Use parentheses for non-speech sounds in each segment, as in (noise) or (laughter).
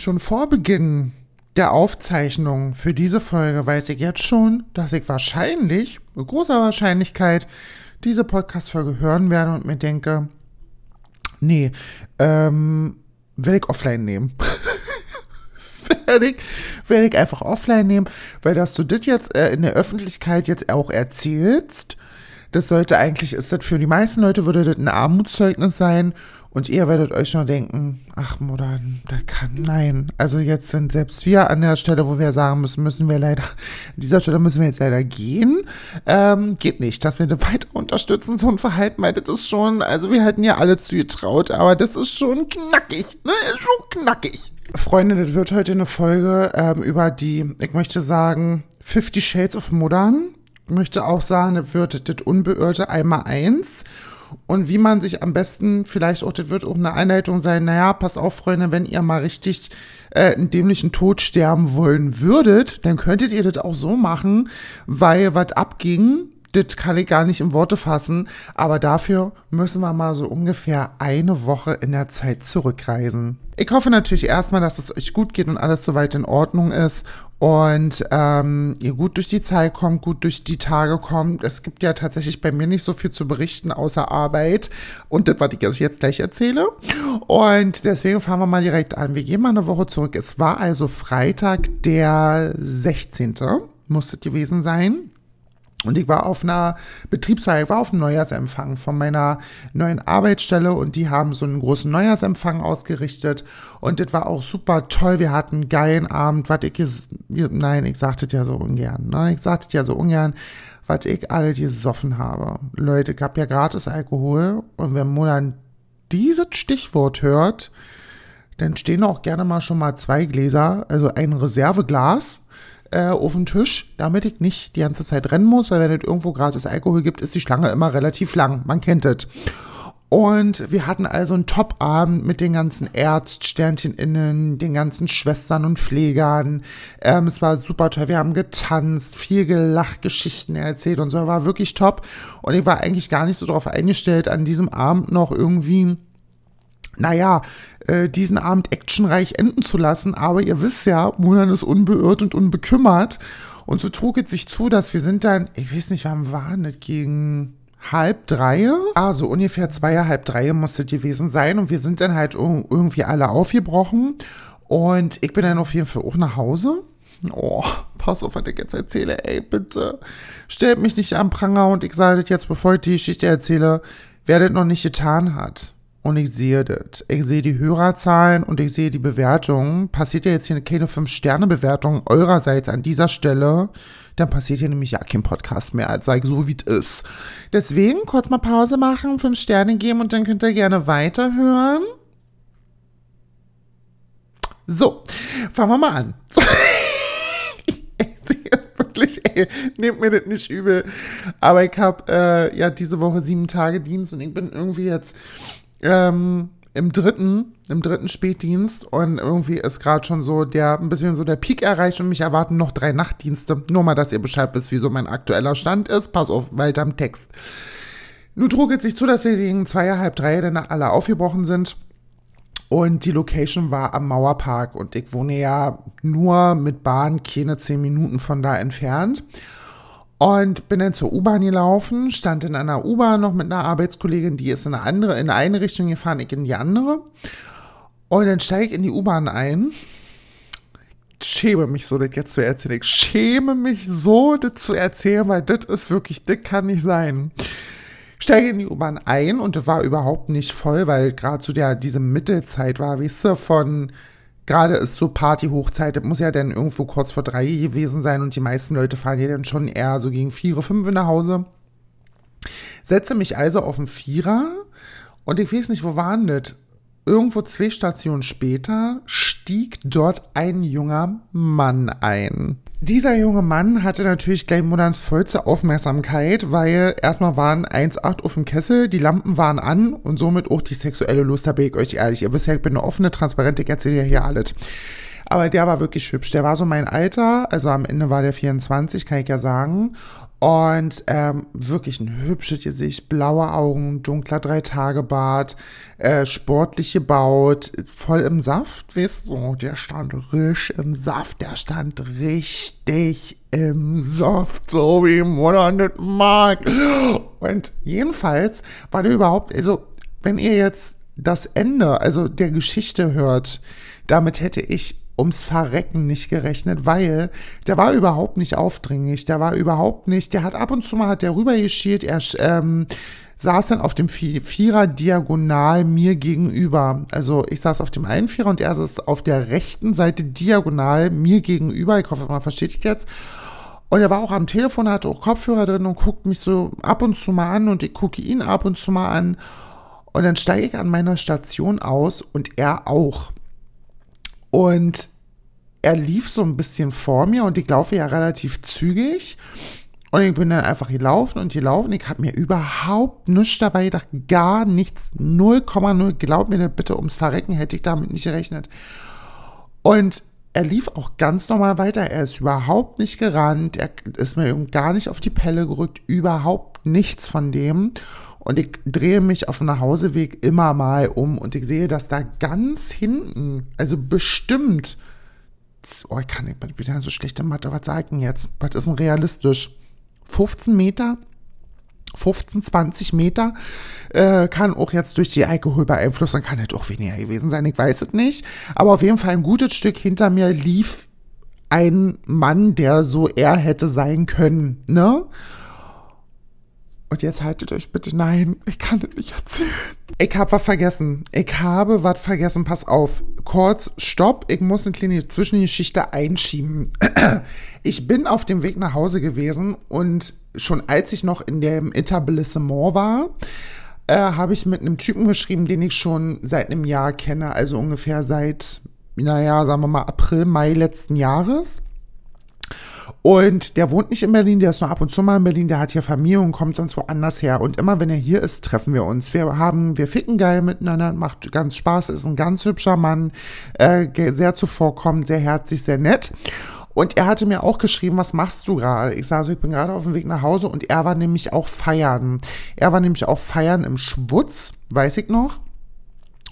Schon vor Beginn der Aufzeichnung für diese Folge weiß ich jetzt schon, dass ich wahrscheinlich, mit großer Wahrscheinlichkeit, diese Podcast-Folge hören werde und mir denke, nee, ähm, werde ich offline nehmen. (laughs) werde ich, werde ich einfach offline nehmen, weil dass du das jetzt äh, in der Öffentlichkeit jetzt auch erzählst, das sollte eigentlich, ist das für die meisten Leute würde das ein Armutszeugnis sein und ihr werdet euch schon denken, ach Mutter, das kann, nein. Also jetzt sind selbst wir an der Stelle, wo wir sagen müssen, müssen wir leider, an dieser Stelle müssen wir jetzt leider gehen. Ähm, geht nicht, dass wir das weiter unterstützen, so ein Verhalten, das ist schon, also wir hätten ja alle zu getraut, aber das ist schon knackig, ne, schon knackig. Freunde, das wird heute eine Folge ähm, über die, ich möchte sagen, 50 Shades of Modern. Ich möchte auch sagen, das wird das Unbeirrte einmal eins und wie man sich am besten, vielleicht auch, das wird auch eine Einleitung sein, naja, passt auf, Freunde, wenn ihr mal richtig äh, einen dämlichen Tod sterben wollen würdet, dann könntet ihr das auch so machen, weil was abging, das kann ich gar nicht in Worte fassen, aber dafür müssen wir mal so ungefähr eine Woche in der Zeit zurückreisen. Ich hoffe natürlich erstmal, dass es euch gut geht und alles soweit in Ordnung ist und ähm, ihr gut durch die Zeit kommt, gut durch die Tage kommt. Es gibt ja tatsächlich bei mir nicht so viel zu berichten außer Arbeit und das, was ich jetzt gleich erzähle. Und deswegen fahren wir mal direkt an. Wir gehen mal eine Woche zurück. Es war also Freitag, der 16. muss es gewesen sein. Und ich war auf einer Betriebsfeier, ich war auf einem Neujahrsempfang von meiner neuen Arbeitsstelle und die haben so einen großen Neujahrsempfang ausgerichtet und das war auch super toll. Wir hatten einen geilen Abend, was ich, nein, ich sagte ja so ungern, ne? Ich sagte ja so ungern, was ich alle gesoffen habe. Leute, ich habe ja gratis Alkohol und wenn dann dieses Stichwort hört, dann stehen auch gerne mal schon mal zwei Gläser, also ein Reserveglas äh, auf den Tisch, damit ich nicht die ganze Zeit rennen muss, weil wenn es irgendwo gratis Alkohol gibt, ist die Schlange immer relativ lang. Man kennt es. Und wir hatten also einen Top-Abend mit den ganzen innen, den ganzen Schwestern und Pflegern. Ähm, es war super toll. Wir haben getanzt, viel gelacht, Geschichten erzählt und so. War wirklich top. Und ich war eigentlich gar nicht so darauf eingestellt, an diesem Abend noch irgendwie naja, äh, diesen Abend actionreich enden zu lassen. Aber ihr wisst ja, Munan ist unbeirrt und unbekümmert. Und so trug es sich zu, dass wir sind dann, ich weiß nicht, wann waren das, gegen halb drei? Ah, so ungefähr zweieinhalb drei musste gewesen sein. Und wir sind dann halt irgendwie alle aufgebrochen. Und ich bin dann auf jeden Fall auch nach Hause. Oh, pass auf, was ich jetzt erzähle. Ey, bitte. Stellt mich nicht am Pranger und ich sage das jetzt, bevor ich die Geschichte erzähle, wer das noch nicht getan hat und ich sehe das. Ich sehe die Hörerzahlen und ich sehe die Bewertungen. Passiert ja jetzt hier keine 5-Sterne-Bewertung eurerseits an dieser Stelle, dann passiert hier nämlich ja kein Podcast mehr, als sei so wie es ist. Deswegen kurz mal Pause machen, 5 Sterne geben und dann könnt ihr gerne weiterhören. So, fangen wir mal an. (laughs) (laughs) wirklich, ey, nehmt mir das nicht übel. Aber ich habe äh, ja diese Woche sieben Tage Dienst und ich bin irgendwie jetzt ähm, im dritten, im dritten Spätdienst und irgendwie ist gerade schon so der, ein bisschen so der Peak erreicht und mich erwarten noch drei Nachtdienste. Nur mal, dass ihr Bescheid wisst, wieso mein aktueller Stand ist. Pass auf, weiter im Text. Nun trug es sich zu, dass wir gegen zwei, halb drei dann alle aufgebrochen sind. Und die Location war am Mauerpark und ich wohne ja nur mit Bahn keine zehn Minuten von da entfernt. Und bin dann zur U-Bahn gelaufen, stand in einer U-Bahn noch mit einer Arbeitskollegin, die ist in eine andere, in eine Richtung gefahren, ich in die andere. Und dann steige ich in die U-Bahn ein. Schäme mich so, das jetzt zu erzählen. Ich schäme mich so, das zu erzählen, weil das ist wirklich, das kann nicht sein. Steige in die U-Bahn ein und das war überhaupt nicht voll, weil gerade zu der, diese Mittelzeit war, weißt du, von gerade ist so Party-Hochzeit, das muss ja dann irgendwo kurz vor drei gewesen sein und die meisten Leute fahren ja dann schon eher so gegen vier, fünf nach Hause. Setze mich also auf den Vierer und ich weiß nicht, wo waren das? Irgendwo zwei Stationen später stieg dort ein junger Mann ein. Dieser junge Mann hatte natürlich gleich Moderns vollste Aufmerksamkeit, weil erstmal waren 1,8 auf dem Kessel, die Lampen waren an und somit auch die sexuelle Lust, da bin ich euch ehrlich. Ihr wisst ja, ich bin eine offene, transparente, ich erzähle hier alles. Aber der war wirklich hübsch. Der war so mein Alter, also am Ende war der 24, kann ich ja sagen. Und ähm, wirklich ein hübsches Gesicht, blaue Augen, dunkler Drei-Tage-Bart, äh, sportlich gebaut, voll im Saft, weißt du, der stand richtig im Saft, der stand richtig im Saft, so wie Mutter nicht mag. Und jedenfalls war der überhaupt, also wenn ihr jetzt das Ende, also der Geschichte hört, damit hätte ich ums Verrecken nicht gerechnet, weil der war überhaupt nicht aufdringlich, der war überhaupt nicht, der hat ab und zu mal hat der rübergeschielt, er ähm, saß dann auf dem Vierer diagonal mir gegenüber. Also ich saß auf dem einen Vierer und er saß auf der rechten Seite diagonal mir gegenüber. Ich hoffe, man versteht dich jetzt. Und er war auch am Telefon, hatte auch Kopfhörer drin und guckt mich so ab und zu mal an und ich gucke ihn ab und zu mal an. Und dann steige ich an meiner Station aus und er auch. Und er lief so ein bisschen vor mir und ich laufe ja relativ zügig. Und ich bin dann einfach gelaufen und gelaufen. Ich habe mir überhaupt nichts dabei gedacht, gar nichts, 0,0. Glaub mir bitte, ums Verrecken hätte ich damit nicht gerechnet. Und er lief auch ganz normal weiter. Er ist überhaupt nicht gerannt. Er ist mir gar nicht auf die Pelle gerückt. Überhaupt nichts von dem. Und ich drehe mich auf dem Nachhauseweg immer mal um und ich sehe, dass da ganz hinten, also bestimmt, oh, ich kann nicht, ich bin ja so schlecht im Mathe, was sagen jetzt? Was ist denn realistisch? 15 Meter? 15, 20 Meter äh, kann auch jetzt durch die Alkohol beeinflussen, kann halt auch weniger gewesen sein, ich weiß es nicht. Aber auf jeden Fall ein gutes Stück hinter mir lief ein Mann, der so er hätte sein können, ne? Und jetzt haltet euch bitte, nein, ich kann das nicht erzählen. Ich habe was vergessen. Ich habe was vergessen. Pass auf. Kurz, stopp. Ich muss eine kleine Zwischengeschichte einschieben. (clears throat) Ich bin auf dem Weg nach Hause gewesen und schon als ich noch in dem Etablissement war, äh, habe ich mit einem Typen geschrieben, den ich schon seit einem Jahr kenne. Also ungefähr seit, naja, sagen wir mal April, Mai letzten Jahres. Und der wohnt nicht in Berlin, der ist nur ab und zu mal in Berlin, der hat hier Familie und kommt sonst woanders her. Und immer wenn er hier ist, treffen wir uns. Wir haben, wir ficken geil miteinander, macht ganz Spaß, ist ein ganz hübscher Mann, äh, sehr zuvorkommend, sehr herzlich, sehr nett. Und er hatte mir auch geschrieben, was machst du gerade? Ich sage, also, ich bin gerade auf dem Weg nach Hause und er war nämlich auch feiern. Er war nämlich auch feiern im Schwutz, weiß ich noch.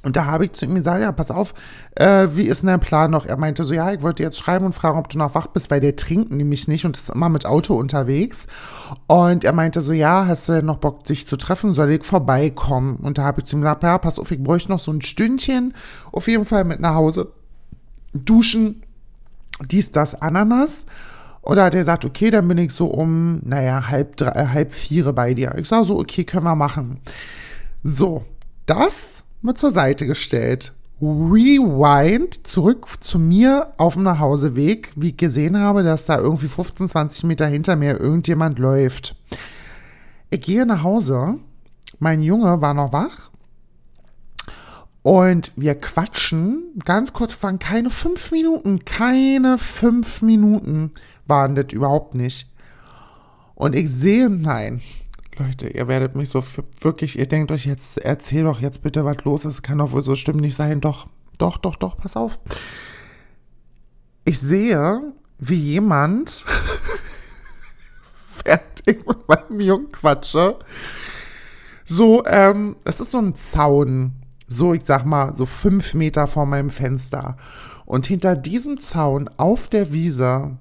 Und da habe ich zu ihm gesagt, ja, pass auf, äh, wie ist denn dein Plan noch? Er meinte so, ja, ich wollte jetzt schreiben und fragen, ob du noch wach bist, weil der trinkt nämlich nicht und ist immer mit Auto unterwegs. Und er meinte so, ja, hast du denn noch Bock, dich zu treffen? Soll ich vorbeikommen? Und da habe ich zu ihm gesagt, ja, pass auf, ich bräuchte noch so ein Stündchen, auf jeden Fall mit nach Hause duschen, dies, das, Ananas. Oder hat er gesagt, okay, dann bin ich so um, naja, halb, drei, äh, halb vier bei dir. Ich sage so, okay, können wir machen. So, das mal zur Seite gestellt. Rewind zurück zu mir auf dem Nachhauseweg, wie ich gesehen habe, dass da irgendwie 15, 20 Meter hinter mir irgendjemand läuft. Ich gehe nach Hause, mein Junge war noch wach und wir quatschen, ganz kurz, waren keine fünf Minuten, keine fünf Minuten waren das überhaupt nicht. Und ich sehe, nein, Leute, ihr werdet mich so wirklich, ihr denkt euch jetzt, erzähl doch jetzt bitte, was los ist. Kann doch wohl so stimmt nicht sein. Doch, doch, doch, doch, pass auf. Ich sehe, wie jemand, (laughs) fertig mit meinem Jungen quatsche, so, ähm, es ist so ein Zaun, so, ich sag mal, so fünf Meter vor meinem Fenster. Und hinter diesem Zaun auf der Wiese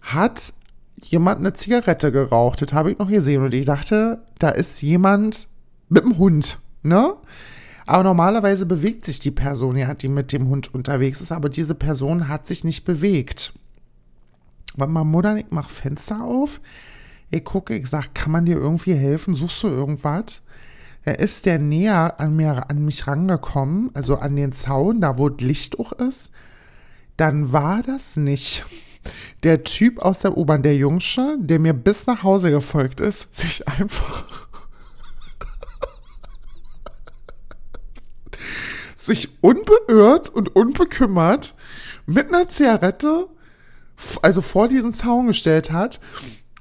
hat jemand eine Zigarette geraucht. Das habe ich noch gesehen. Und ich dachte, da ist jemand mit dem Hund, ne? Aber normalerweise bewegt sich die Person ja, die mit dem Hund unterwegs ist, aber diese Person hat sich nicht bewegt. Weil meine Mutter, ich mach Fenster auf, ich gucke, ich sag, kann man dir irgendwie helfen? Suchst du irgendwas? Er ist der näher an, mir, an mich rangekommen, also an den Zaun, da wo Licht auch ist. Dann war das nicht der Typ aus der U-Bahn, der Jungsche, der mir bis nach Hause gefolgt ist, (laughs) sich einfach sich unbeirrt und unbekümmert mit einer Zigarette, also vor diesen Zaun gestellt hat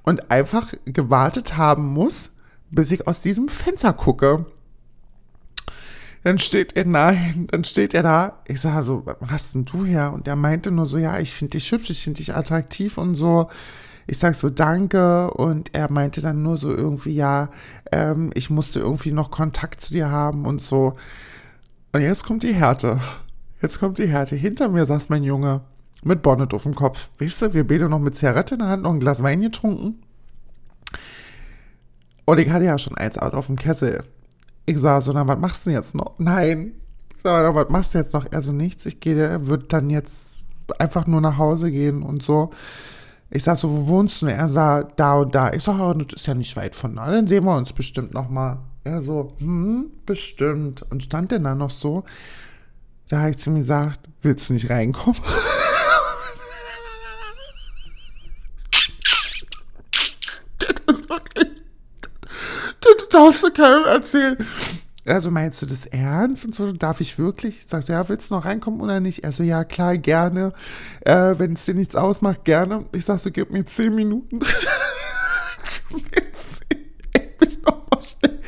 und einfach gewartet haben muss, bis ich aus diesem Fenster gucke. Dann steht er, nein, dann steht er da. Ich sage so, was hast denn du her? Und er meinte nur so, ja, ich finde dich hübsch, ich finde dich attraktiv und so. Ich sag so Danke und er meinte dann nur so irgendwie, ja, ähm, ich musste irgendwie noch Kontakt zu dir haben und so. Und jetzt kommt die Härte. Jetzt kommt die Härte. Hinter mir saß mein Junge mit Bonnet auf dem Kopf. Weißt du, wir beide noch mit Zigarette in der Hand, noch ein Glas Wein getrunken. Und ich hatte ja schon eins out auf dem Kessel. Ich sah so, na, was machst du denn jetzt noch? Nein. Ich sag, was machst du jetzt noch? Er so, nichts. Ich gehe, wird dann jetzt einfach nur nach Hause gehen und so. Ich sag so, wo wohnst du? Er sah da und da. Ich sag, oh, das ist ja nicht weit von da. Dann sehen wir uns bestimmt noch mal. Er so, hm, bestimmt. Und stand denn da noch so? Da habe ich zu ihm gesagt, willst du nicht reinkommen? (laughs) das darfst du keinem erzählen. Also meinst du das ernst und so? Darf ich wirklich? Sagst du, ja, willst du noch reinkommen oder nicht? Er so, ja, klar, gerne. Äh, Wenn es dir nichts ausmacht, gerne. Ich sag so, gib mir zehn Minuten. (laughs) ich mich noch mal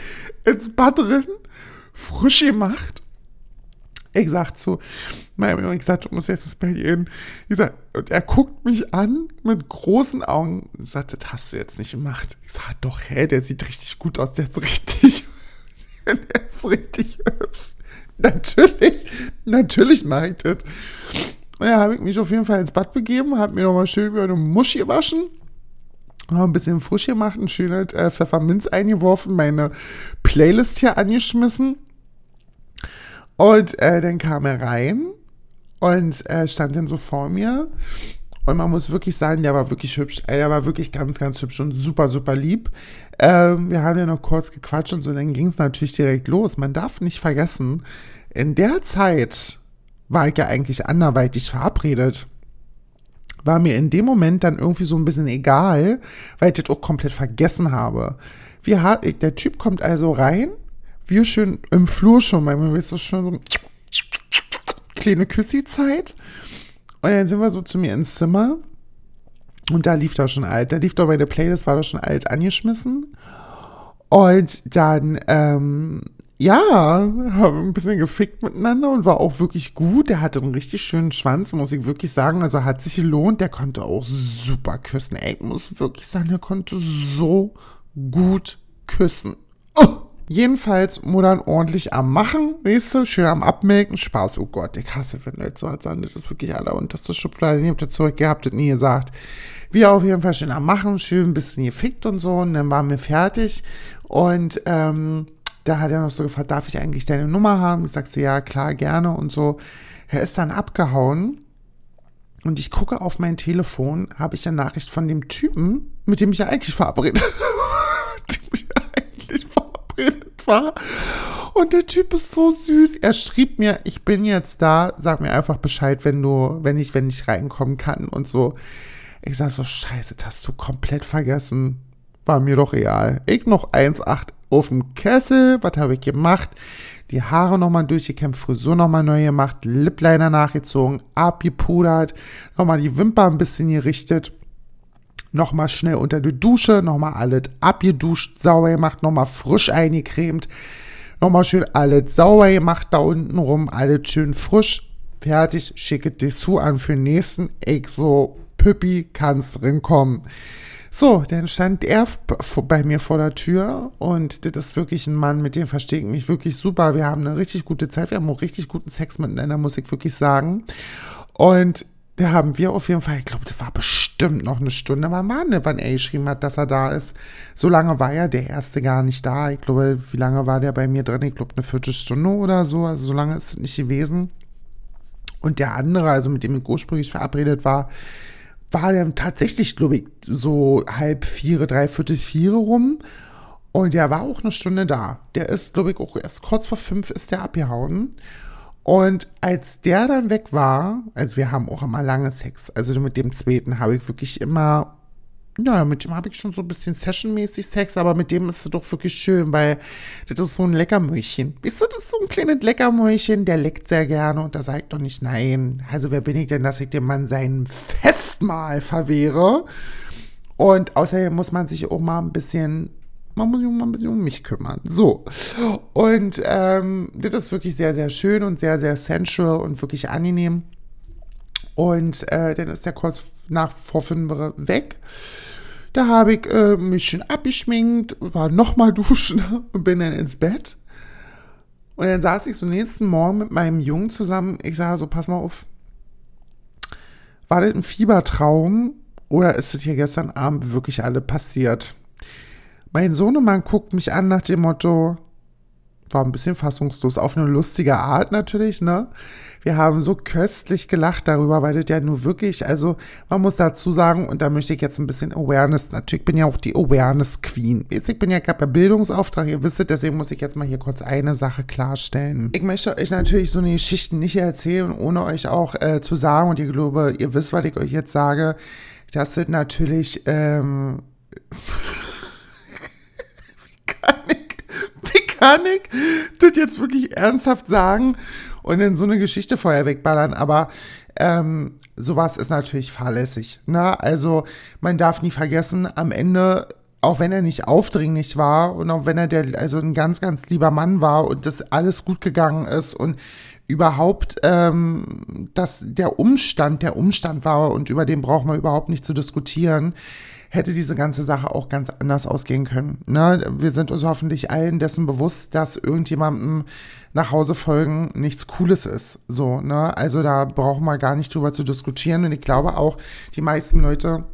ins Bad drin, frisch gemacht. Ich sag zu meinem Junge, ich sag, du musst jetzt ins Bett gehen. Ich sag, und er guckt mich an mit großen Augen und sagt, das hast du jetzt nicht gemacht. Ich sag, doch, hä, der sieht richtig gut aus, der ist richtig (laughs) der ist richtig hübsch. Natürlich, natürlich mache ich das. Ja, habe ich mich auf jeden Fall ins Bad begeben, habe mir nochmal schön über eine Muschi gewaschen, ein bisschen frisch gemacht, ein schönes äh, Pfefferminz eingeworfen, meine Playlist hier angeschmissen. Und äh, dann kam er rein und äh, stand dann so vor mir. Und man muss wirklich sagen, der war wirklich hübsch. Er war wirklich ganz, ganz hübsch und super, super lieb. Ähm, wir haben ja noch kurz gequatscht und so, dann ging es natürlich direkt los. Man darf nicht vergessen, in der Zeit war ich ja eigentlich anderweitig verabredet. War mir in dem Moment dann irgendwie so ein bisschen egal, weil ich das auch komplett vergessen habe. Wir der Typ kommt also rein, wir schön im Flur schon, weil man wisst schon so kleine Küssi-Zeit. Und dann sind wir so zu mir ins Zimmer und da lief da schon alt. Da lief doch bei der Playlist, war da schon alt angeschmissen. Und dann, ähm, ja, haben wir ein bisschen gefickt miteinander und war auch wirklich gut. Der hatte einen richtig schönen Schwanz, muss ich wirklich sagen. Also hat sich gelohnt. Der konnte auch super küssen. Ey, ich muss wirklich sagen, der konnte so gut küssen. Oh! Jedenfalls Muttern ordentlich am Machen, weißt du, schön am Abmelken, Spaß, oh Gott, ich hasse, wenn Leute so als das ist wirklich aller unterste Schublade, ich hab das Zeug gehabt, das nie gesagt. Wir auf jeden Fall schön am Machen, schön ein bisschen gefickt und so, und dann waren wir fertig und, ähm, da hat er noch so gefragt, darf ich eigentlich deine Nummer haben? Ich sag so, ja, klar, gerne und so. Er ist dann abgehauen und ich gucke auf mein Telefon, habe ich eine Nachricht von dem Typen, mit dem ich ja eigentlich verabredet (laughs) verabredet war. Und der Typ ist so süß. Er schrieb mir, ich bin jetzt da, sag mir einfach Bescheid, wenn du, wenn ich, wenn ich reinkommen kann und so. Ich sag so, scheiße, das hast du komplett vergessen. War mir doch real. Ich noch 1,8 auf dem Kessel. Was habe ich gemacht? Die Haare nochmal durchgekämpft, Frisur nochmal neu gemacht, Lippliner nachgezogen, abgepudert, nochmal die Wimper ein bisschen gerichtet nochmal schnell unter die Dusche, nochmal alles abgeduscht, sauber gemacht, nochmal frisch eingecremt, nochmal schön alles sauber gemacht da unten rum, alles schön frisch, fertig, schicke Dessous an für den nächsten, ich so, Püppi, kannst kommen. So, dann stand er bei mir vor der Tür und das ist wirklich ein Mann, mit dem verstehe ich mich wirklich super. Wir haben eine richtig gute Zeit, wir haben auch richtig guten Sex miteinander, muss ich wirklich sagen. Und da haben wir auf jeden Fall, ich glaube, das war bestimmt noch eine Stunde, weil Mann, wann er geschrieben hat, dass er da ist. So lange war ja der erste gar nicht da. Ich glaube, wie lange war der bei mir drin? Ich glaube, eine Viertelstunde oder so. Also so lange ist es nicht gewesen. Und der andere, also mit dem ich ursprünglich verabredet war, war der tatsächlich, glaube ich, so halb vier, dreiviertel vier rum. Und der war auch eine Stunde da. Der ist, glaube ich, auch erst kurz vor fünf ist der abgehauen. Und als der dann weg war, also wir haben auch immer lange Sex, also mit dem zweiten habe ich wirklich immer, ja, mit dem habe ich schon so ein bisschen sessionmäßig Sex, aber mit dem ist es doch wirklich schön, weil das ist so ein Leckermäulchen. Weißt du, das ist so ein kleines Leckermäulchen, der leckt sehr gerne und da sagt doch nicht nein. Also wer bin ich denn, dass ich dem Mann sein Festmahl verwehre? Und außerdem muss man sich auch mal ein bisschen man muss sich mal ein bisschen um mich kümmern. So. Und ähm, das ist wirklich sehr, sehr schön und sehr, sehr sensual und wirklich angenehm. Und äh, dann ist der kurz nach vor fünf weg. Da habe ich äh, mich schön abgeschminkt, war nochmal (laughs) duschen und bin dann ins Bett. Und dann saß ich so nächsten Morgen mit meinem Jungen zusammen. Ich sage so, pass mal auf. War das ein Fiebertraum oder ist das hier gestern Abend wirklich alle passiert? Mein Sohnemann guckt mich an nach dem Motto, war ein bisschen fassungslos, auf eine lustige Art natürlich, ne? Wir haben so köstlich gelacht darüber, weil das ja nur wirklich, also man muss dazu sagen, und da möchte ich jetzt ein bisschen Awareness, natürlich, ich bin ja auch die Awareness Queen. Ich bin ja gerade bei Bildungsauftrag, ihr wisst, deswegen muss ich jetzt mal hier kurz eine Sache klarstellen. Ich möchte euch natürlich so eine Geschichte nicht erzählen, ohne euch auch äh, zu sagen, und ich glaube, ihr wisst, was ich euch jetzt sage, das sind natürlich, ähm, (laughs) kann das jetzt wirklich ernsthaft sagen und in so eine Geschichte vorher wegballern, aber ähm, sowas ist natürlich fahrlässig. Ne? Also man darf nie vergessen, am Ende auch wenn er nicht aufdringlich war und auch wenn er der, also ein ganz, ganz lieber Mann war und das alles gut gegangen ist und überhaupt, ähm, dass der Umstand der Umstand war und über den brauchen wir überhaupt nicht zu diskutieren, hätte diese ganze Sache auch ganz anders ausgehen können. Ne? Wir sind uns hoffentlich allen dessen bewusst, dass irgendjemandem nach Hause folgen nichts Cooles ist. So, ne? Also da brauchen wir gar nicht drüber zu diskutieren. Und ich glaube auch, die meisten Leute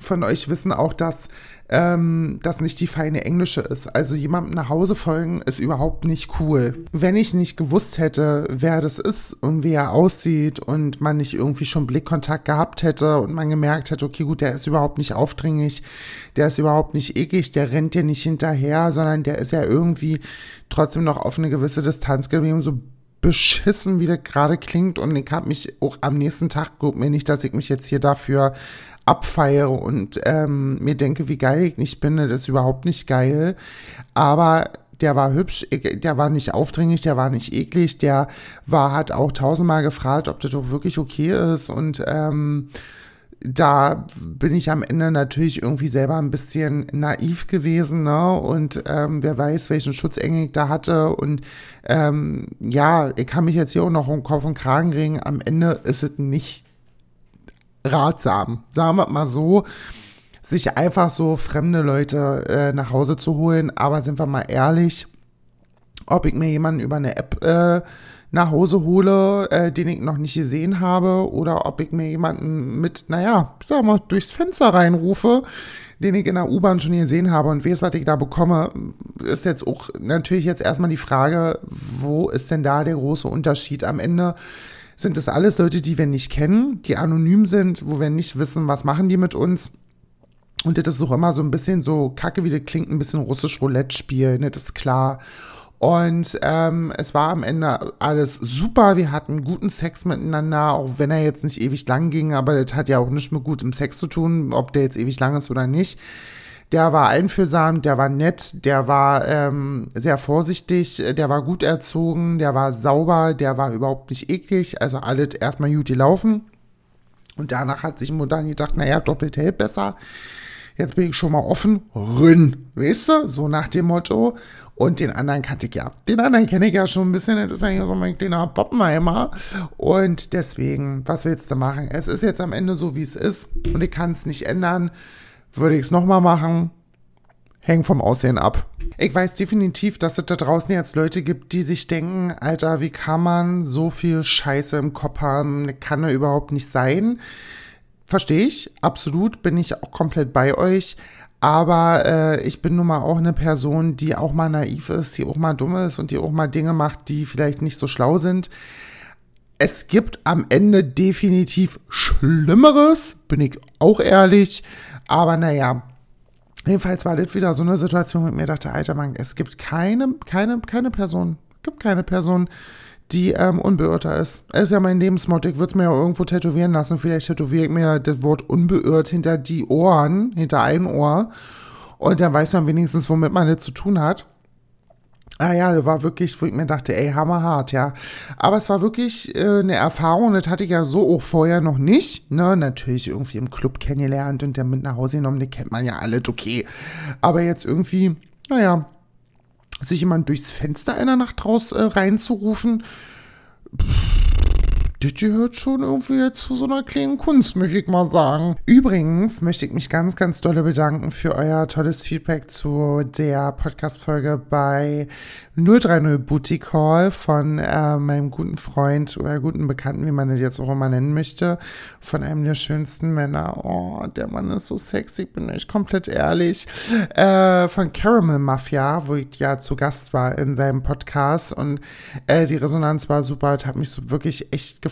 von euch wissen auch, dass ähm, das nicht die feine Englische ist. Also jemandem nach Hause folgen ist überhaupt nicht cool. Wenn ich nicht gewusst hätte, wer das ist und wie er aussieht und man nicht irgendwie schon Blickkontakt gehabt hätte und man gemerkt hätte, okay, gut, der ist überhaupt nicht aufdringlich, der ist überhaupt nicht eklig, der rennt dir nicht hinterher, sondern der ist ja irgendwie trotzdem noch auf eine gewisse Distanz geblieben, so beschissen, wie das gerade klingt. Und ich habe mich auch am nächsten Tag, guck mir nicht, dass ich mich jetzt hier dafür abfeiere und ähm, mir denke, wie geil ich nicht bin, das ist überhaupt nicht geil. Aber der war hübsch, der war nicht aufdringlich, der war nicht eklig, der war, hat auch tausendmal gefragt, ob das doch wirklich okay ist und ähm, da bin ich am Ende natürlich irgendwie selber ein bisschen naiv gewesen, ne? Und ähm, wer weiß, welchen Schutzengel ich da hatte. Und ähm, ja, ich kann mich jetzt hier auch noch um Kopf und Kragen regen. Am Ende ist es nicht ratsam, sagen wir mal so, sich einfach so fremde Leute äh, nach Hause zu holen. Aber sind wir mal ehrlich, ob ich mir jemanden über eine App äh, nach Hause hole, äh, den ich noch nicht gesehen habe, oder ob ich mir jemanden mit, naja, sag mal, durchs Fenster reinrufe, den ich in der U-Bahn schon gesehen habe und weiß, was ich da bekomme, ist jetzt auch natürlich jetzt erstmal die Frage, wo ist denn da der große Unterschied am Ende? sind das alles Leute, die wir nicht kennen, die anonym sind, wo wir nicht wissen, was machen die mit uns. Und das ist auch immer so ein bisschen so kacke, wie das klingt, ein bisschen russisch Roulette spielen, das ist klar. Und ähm, es war am Ende alles super. Wir hatten guten Sex miteinander, auch wenn er jetzt nicht ewig lang ging, aber das hat ja auch nichts mit gutem Sex zu tun, ob der jetzt ewig lang ist oder nicht. Der war einfühlsam, der war nett, der war ähm, sehr vorsichtig, der war gut erzogen, der war sauber, der war überhaupt nicht eklig. Also alles erstmal gut gelaufen. Und danach hat sich Modern gedacht, naja, doppelt hält besser. Jetzt bin ich schon mal offen. Rünn, weißt du? So nach dem Motto. Und den anderen kannte ich ja. Den anderen kenne ich ja schon ein bisschen. Das ist eigentlich so mein kleiner Poppenheimer. Und deswegen, was willst du machen? Es ist jetzt am Ende so, wie es ist. Und ich kann es nicht ändern. Würde ich es nochmal machen? Hängt vom Aussehen ab. Ich weiß definitiv, dass es da draußen jetzt Leute gibt, die sich denken, Alter, wie kann man so viel Scheiße im Kopf haben? Kann er überhaupt nicht sein. Verstehe ich, absolut, bin ich auch komplett bei euch. Aber äh, ich bin nun mal auch eine Person, die auch mal naiv ist, die auch mal dumm ist und die auch mal Dinge macht, die vielleicht nicht so schlau sind. Es gibt am Ende definitiv Schlimmeres, bin ich auch ehrlich. Aber naja, jedenfalls war das wieder so eine Situation mit mir, dachte, alter Mann, es gibt keine, keine, keine Person, gibt keine Person, die ähm, unbeirrter ist. Das ist ja mein Lebensmotto. Ich würde es mir ja irgendwo tätowieren lassen. Vielleicht tätowiere ich mir das Wort unbeirrt hinter die Ohren, hinter ein Ohr. Und dann weiß man wenigstens, womit man das zu tun hat. Ah ja, war wirklich, wo ich mir dachte, ey, hammerhart, ja. Aber es war wirklich äh, eine Erfahrung, das hatte ich ja so auch vorher noch nicht. Ne? Natürlich irgendwie im Club kennengelernt und der mit nach Hause genommen, den kennt man ja alles, okay. Aber jetzt irgendwie, naja, sich jemand durchs Fenster einer Nacht raus äh, reinzurufen, das gehört schon irgendwie zu so einer kleinen Kunst, möchte ich mal sagen. Übrigens möchte ich mich ganz, ganz dolle bedanken für euer tolles Feedback zu der Podcast-Folge bei 030 Boutique Hall von äh, meinem guten Freund oder guten Bekannten, wie man das jetzt auch immer nennen möchte, von einem der schönsten Männer. Oh, der Mann ist so sexy, bin ich komplett ehrlich. Äh, von Caramel Mafia, wo ich ja zu Gast war in seinem Podcast und äh, die Resonanz war super, hat mich so wirklich echt gefreut,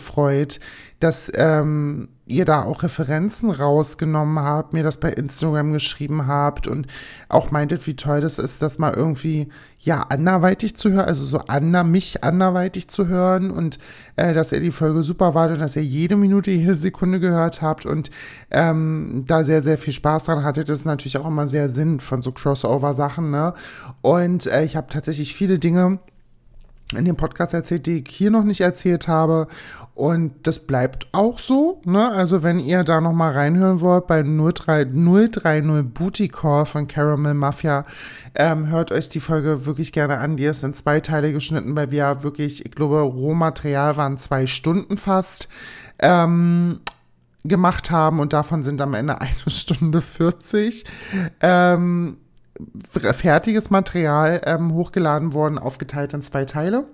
dass ähm, ihr da auch Referenzen rausgenommen habt, mir das bei Instagram geschrieben habt und auch meintet, wie toll das ist, das mal irgendwie, ja, anderweitig zu hören, also so ander, mich anderweitig zu hören und äh, dass ihr die Folge super war und dass ihr jede Minute, jede Sekunde gehört habt und ähm, da sehr, sehr viel Spaß dran hattet. Das ist natürlich auch immer sehr Sinn von so Crossover-Sachen, ne? Und äh, ich habe tatsächlich viele Dinge, in dem Podcast erzählt, die ich hier noch nicht erzählt habe. Und das bleibt auch so. Ne? Also wenn ihr da noch mal reinhören wollt bei 030, 030 Booty Call von Caramel Mafia, ähm, hört euch die Folge wirklich gerne an. Die ist in zwei Teile geschnitten, weil wir wirklich, ich glaube, Rohmaterial waren zwei Stunden fast. Ähm, gemacht haben und davon sind am Ende (laughs) eine Stunde 40. Ähm, fertiges Material ähm, hochgeladen worden, aufgeteilt in zwei Teile.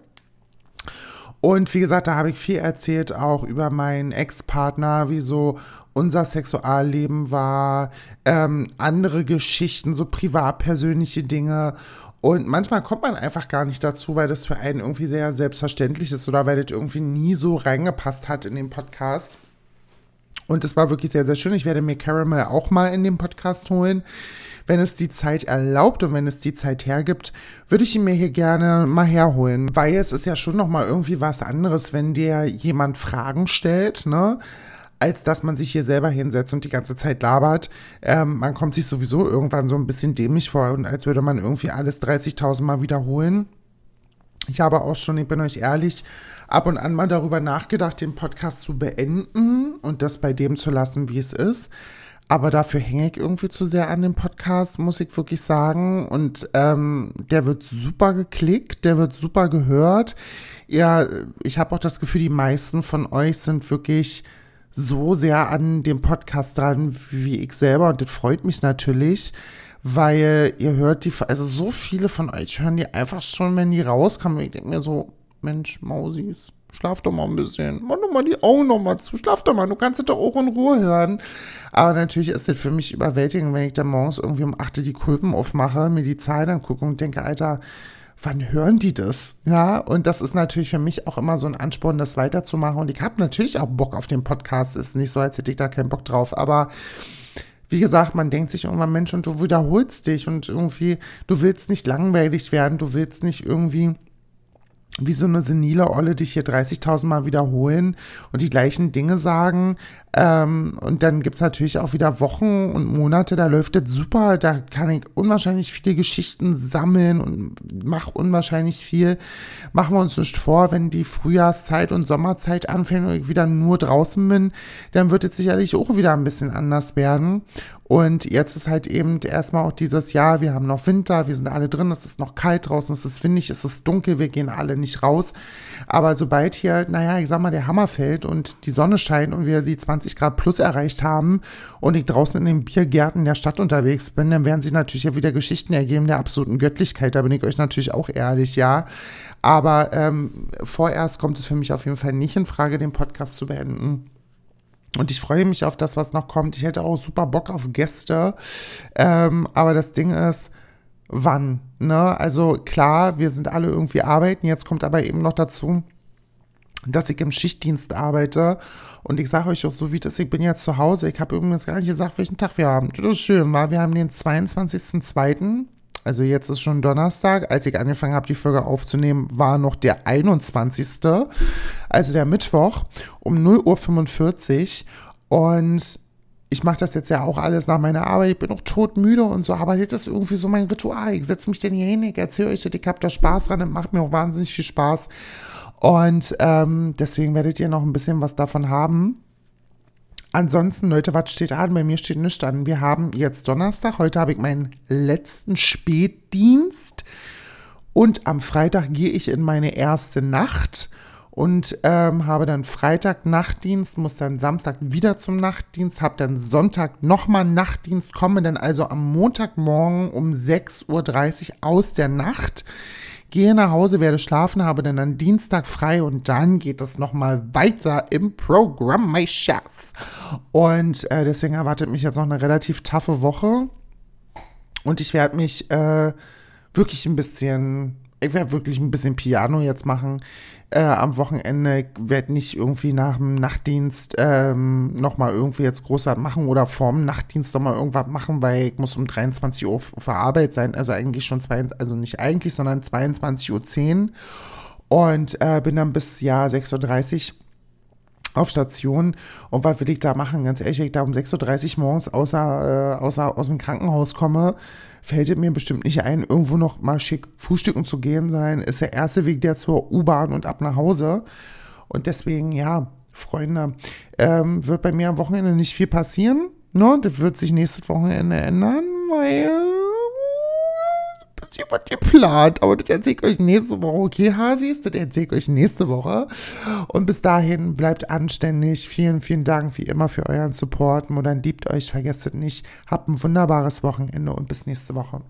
Und wie gesagt, da habe ich viel erzählt, auch über meinen Ex-Partner, wie so unser Sexualleben war, ähm, andere Geschichten, so privat persönliche Dinge. Und manchmal kommt man einfach gar nicht dazu, weil das für einen irgendwie sehr selbstverständlich ist oder weil das irgendwie nie so reingepasst hat in den Podcast. Und es war wirklich sehr, sehr schön. Ich werde mir Caramel auch mal in den Podcast holen wenn es die Zeit erlaubt und wenn es die Zeit hergibt, würde ich ihn mir hier gerne mal herholen, weil es ist ja schon noch mal irgendwie was anderes, wenn dir jemand Fragen stellt, ne? als dass man sich hier selber hinsetzt und die ganze Zeit labert. Ähm, man kommt sich sowieso irgendwann so ein bisschen dämlich vor und als würde man irgendwie alles 30.000 Mal wiederholen. Ich habe auch schon, ich bin euch ehrlich, ab und an mal darüber nachgedacht, den Podcast zu beenden und das bei dem zu lassen, wie es ist. Aber dafür hänge ich irgendwie zu sehr an dem Podcast, muss ich wirklich sagen. Und ähm, der wird super geklickt, der wird super gehört. Ja, ich habe auch das Gefühl, die meisten von euch sind wirklich so sehr an dem Podcast dran wie ich selber. Und das freut mich natürlich, weil ihr hört die, also so viele von euch hören die einfach schon, wenn die rauskommen. Ich denke mir so, Mensch, Mausis, Schlaf doch mal ein bisschen. Mach doch mal die Augen noch mal zu. Schlaf doch mal. Du kannst es doch auch in Ruhe hören. Aber natürlich ist es für mich überwältigend, wenn ich dann morgens irgendwie um 8 die Kulpen aufmache, mir die Zahlen angucke und denke, Alter, wann hören die das? Ja, und das ist natürlich für mich auch immer so ein Ansporn, das weiterzumachen. Und ich habe natürlich auch Bock auf den Podcast. Ist nicht so, als hätte ich da keinen Bock drauf. Aber wie gesagt, man denkt sich irgendwann, Mensch, und du wiederholst dich und irgendwie, du willst nicht langweilig werden, du willst nicht irgendwie wie so eine senile Olle dich hier 30.000 Mal wiederholen und die gleichen Dinge sagen. Ähm, und dann gibt es natürlich auch wieder Wochen und Monate, da läuft das super. Da kann ich unwahrscheinlich viele Geschichten sammeln und mache unwahrscheinlich viel. Machen wir uns nicht vor, wenn die Frühjahrszeit und Sommerzeit anfängt und ich wieder nur draußen bin, dann wird es sicherlich auch wieder ein bisschen anders werden. Und jetzt ist halt eben erstmal auch dieses Jahr, wir haben noch Winter, wir sind alle drin, es ist noch kalt draußen, es ist windig, es ist dunkel, wir gehen alle nicht raus. Aber sobald hier, naja, ich sag mal, der Hammer fällt und die Sonne scheint und wir die 20 Grad plus erreicht haben und ich draußen in den Biergärten der Stadt unterwegs bin, dann werden sich natürlich ja wieder Geschichten ergeben der absoluten Göttlichkeit. Da bin ich euch natürlich auch ehrlich, ja. Aber ähm, vorerst kommt es für mich auf jeden Fall nicht in Frage, den Podcast zu beenden. Und ich freue mich auf das, was noch kommt. Ich hätte auch super Bock auf Gäste. Ähm, aber das Ding ist, wann? Ne? Also klar, wir sind alle irgendwie arbeiten. Jetzt kommt aber eben noch dazu, dass ich im Schichtdienst arbeite. Und ich sage euch auch so, wie das, ich bin jetzt zu Hause. Ich habe übrigens gar nicht gesagt, welchen Tag wir haben. Das ist schön, war. Wir haben den 22.02. Also jetzt ist schon Donnerstag. Als ich angefangen habe, die Folge aufzunehmen, war noch der 21. Also der Mittwoch um 0.45 Uhr. Und ich mache das jetzt ja auch alles nach meiner Arbeit. Ich bin auch todmüde und so, aber das ist irgendwie so mein Ritual. Ich setze mich denn hier hin, ich erzähle euch, ich habe da Spaß dran, das macht mir auch wahnsinnig viel Spaß. Und ähm, deswegen werdet ihr noch ein bisschen was davon haben. Ansonsten, Leute, was steht an? Bei mir steht nichts an. Wir haben jetzt Donnerstag. Heute habe ich meinen letzten Spätdienst. Und am Freitag gehe ich in meine erste Nacht. und ähm, habe dann Freitag Nachtdienst, muss dann Samstag wieder zum Nachtdienst, habe dann Sonntag nochmal Nachtdienst, komme dann also am Montagmorgen um 6.30 Uhr aus der Nacht gehe nach Hause, werde schlafen, habe dann am Dienstag frei und dann geht es nochmal weiter im Programm My Chefs. Und äh, deswegen erwartet mich jetzt noch eine relativ taffe Woche. Und ich werde mich äh, wirklich ein bisschen, ich werde wirklich ein bisschen Piano jetzt machen äh, am Wochenende. Ich werde nicht irgendwie nach dem Nachtdienst ähm, nochmal irgendwie jetzt großartig machen oder vorm Nachtdienst nochmal irgendwas machen, weil ich muss um 23 Uhr auf Arbeit sein. Also eigentlich schon zwei, also nicht eigentlich, sondern 22.10 Uhr. Und äh, bin dann bis ja 6.30 Uhr auf Station. Und was will ich da machen? Ganz ehrlich, ich da um 6.30 Uhr morgens außer, äh, außer aus dem Krankenhaus komme, fällt es mir bestimmt nicht ein, irgendwo noch mal schick frühstücken zu gehen, sondern ist der erste Weg der zur U-Bahn und ab nach Hause. Und deswegen, ja, Freunde, ähm, wird bei mir am Wochenende nicht viel passieren. Ne? Das wird sich nächstes Wochenende ändern, weil bisschen was geplant. Aber das erzähle ich euch nächste Woche. Okay, Hasis, das erzähle ich euch nächste Woche. Und bis dahin bleibt anständig. Vielen, vielen Dank wie immer für euren Support. Modern liebt euch. Vergesst es nicht. Habt ein wunderbares Wochenende und bis nächste Woche.